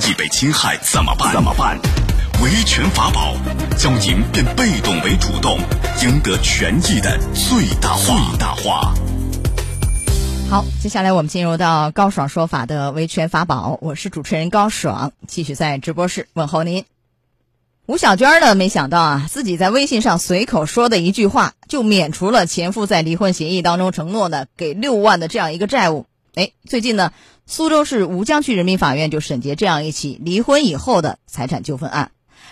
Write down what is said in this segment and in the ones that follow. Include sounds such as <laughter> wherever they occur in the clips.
益被侵害怎么办？怎么办？维权法宝，教您变被动为主动，赢得权益的最大化。最大化。好，接下来我们进入到高爽说法的维权法宝，我是主持人高爽，继续在直播室问候您。吴小娟呢，没想到啊，自己在微信上随口说的一句话，就免除了前夫在离婚协议当中承诺的给六万的这样一个债务。哎，最近呢，苏州市吴江区人民法院就审结这样一起离婚以后的财产纠纷案，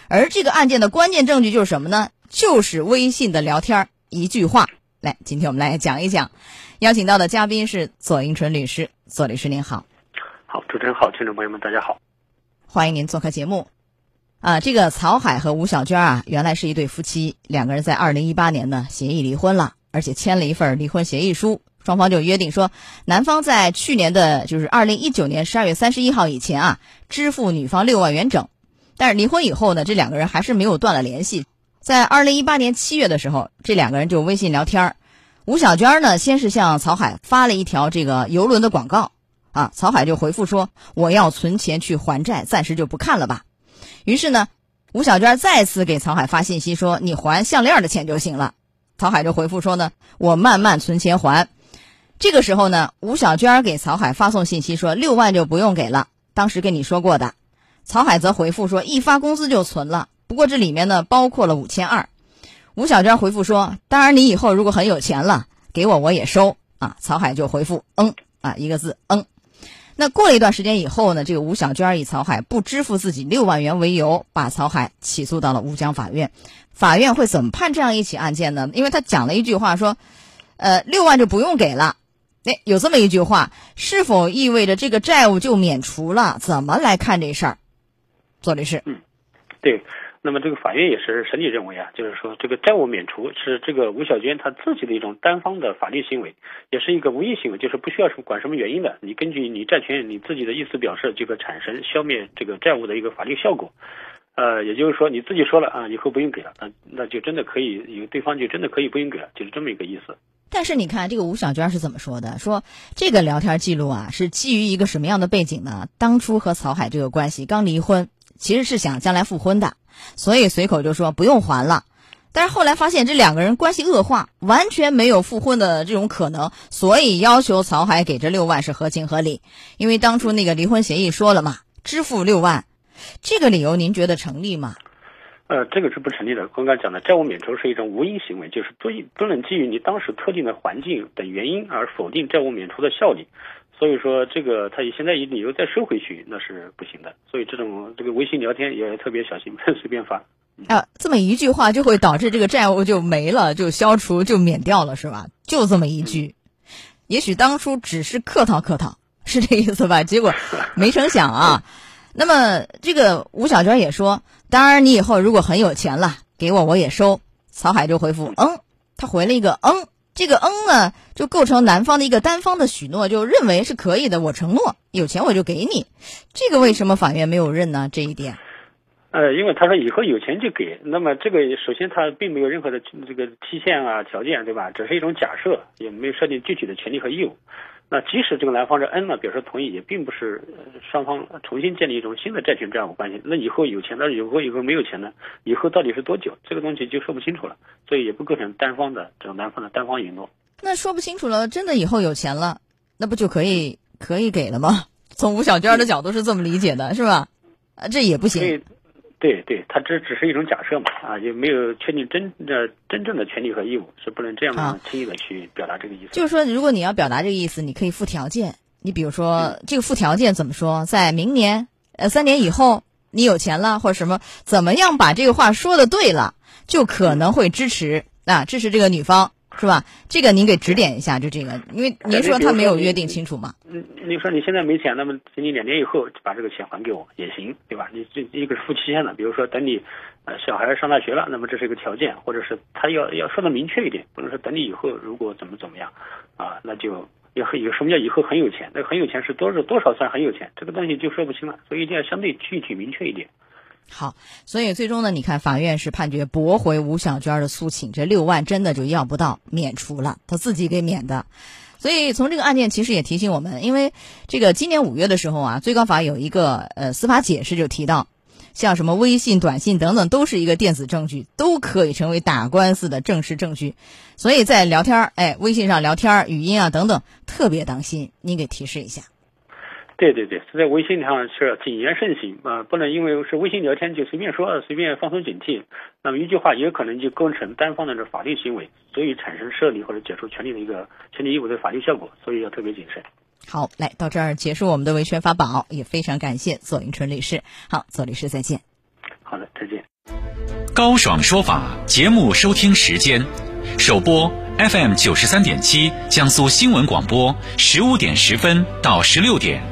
而这个案件的关键证据就是什么呢？就是微信的聊天一句话。来，今天我们来讲一讲，邀请到的嘉宾是左英纯律师，左律师您好。好，主持人好，听众朋友们大家好，欢迎您做客节目。啊，这个曹海和吴小娟啊，原来是一对夫妻，两个人在二零一八年呢协议离婚了，而且签了一份离婚协议书，双方就约定说，男方在去年的就是二零一九年十二月三十一号以前啊，支付女方六万元整。但是离婚以后呢，这两个人还是没有断了联系。在二零一八年七月的时候，这两个人就微信聊天吴小娟呢，先是向曹海发了一条这个游轮的广告，啊，曹海就回复说，我要存钱去还债，暂时就不看了吧。于是呢，吴小娟再次给曹海发信息说：“你还项链的钱就行了。”曹海就回复说：“呢，我慢慢存钱还。”这个时候呢，吴小娟给曹海发送信息说：“六万就不用给了，当时跟你说过的。”曹海则回复说：“一发工资就存了，不过这里面呢包括了五千二。”吴小娟回复说：“当然，你以后如果很有钱了，给我我也收啊。”曹海就回复：“嗯啊，一个字嗯。”那过了一段时间以后呢，这个吴小娟以曹海不支付自己六万元为由，把曹海起诉到了吴江法院。法院会怎么判这样一起案件呢？因为他讲了一句话说：“呃，六万就不用给了。”哎，有这么一句话，是否意味着这个债务就免除了？怎么来看这事儿？左律师，嗯，对。那么这个法院也是审理认为啊，就是说这个债务免除是这个吴小娟她自己的一种单方的法律行为，也是一个无意行为，就是不需要什么管什么原因的，你根据你债权人你自己的意思表示，就可产生消灭这个债务的一个法律效果。呃，也就是说你自己说了啊，以后不用给了，那那就真的可以，有对方就真的可以不用给了，就是这么一个意思。但是你看这个吴小娟是怎么说的？说这个聊天记录啊，是基于一个什么样的背景呢？当初和曹海这个关系刚离婚，其实是想将来复婚的。所以随口就说不用还了，但是后来发现这两个人关系恶化，完全没有复婚的这种可能，所以要求曹海给这六万是合情合理。因为当初那个离婚协议说了嘛，支付六万，这个理由您觉得成立吗？呃，这个是不成立的。刚刚讲的债务免除是一种无因行为，就是不不能基于你当时特定的环境等原因而否定债务免除的效力。所以说，这个他现在以理由再收回去，那是不行的。所以这种这个微信聊天也要特别小心，不 <laughs> 能随便发。啊，这么一句话就会导致这个债务就没了，就消除，就免掉了，是吧？就这么一句，也许当初只是客套客套，是这意思吧？结果没成想啊。<laughs> 那么这个吴小娟也说，当然你以后如果很有钱了，给我我也收。曹海就回复，嗯，他回了一个嗯。这个嗯呢，就构成男方的一个单方的许诺，就认为是可以的。我承诺有钱我就给你，这个为什么法院没有认呢？这一点，呃，因为他说以后有钱就给，那么这个首先他并没有任何的这个期限啊条件，对吧？只是一种假设，也没有设定具体的权利和义务。那即使这个男方这 N 呢表示同意，也并不是双方重新建立一种新的债权债务关系。那以后有钱，那以后以后没有钱呢？以后到底是多久？这个东西就说不清楚了，所以也不构成单方的这种男方的单方允诺。那说不清楚了，真的以后有钱了，那不就可以可以给了吗？<laughs> 从吴小娟的角度是这么理解的，是吧？啊，这也不行。对对，它这只是一种假设嘛，啊，也没有确定真的真正的权利和义务，是不能这样轻易的去表达这个意思。就是说，如果你要表达这个意思，你可以附条件。你比如说，这个附条件怎么说？在明年呃三年以后，你有钱了或者什么，怎么样把这个话说的对了，就可能会支持啊，支持这个女方。是吧？这个您给指点一下，就这个，因为您说他没有约定清楚嘛。嗯，你说你现在没钱，那么等你两年以后把这个钱还给我也行，对吧？你这一个是附期限的，比如说等你呃小孩上大学了，那么这是一个条件，或者是他要要说的明确一点，不能说等你以后如果怎么怎么样啊，那就要有什么叫以后很有钱？那很有钱是多少多少算很有钱？这个东西就说不清了，所以一定要相对具体明确一点。好，所以最终呢，你看法院是判决驳回吴小娟的诉请，这六万真的就要不到，免除了，他自己给免的。所以从这个案件其实也提醒我们，因为这个今年五月的时候啊，最高法有一个呃司法解释就提到，像什么微信、短信等等，都是一个电子证据，都可以成为打官司的正式证据。所以在聊天儿，哎，微信上聊天儿、语音啊等等，特别当心。您给提示一下。对对对，在微信上是要谨言慎行啊，不能因为是微信聊天就随便说，随便放松警惕。那么一句话也可能就构成单方的这法律行为，所以产生设立或者解除权利的一个权利义务的法律效果，所以要特别谨慎。好，来到这儿结束我们的维权法宝，也非常感谢左迎春律师。好，左律师再见。好的，再见。高爽说法节目收听时间，首播 FM 九十三点七，江苏新闻广播十五点十分到十六点。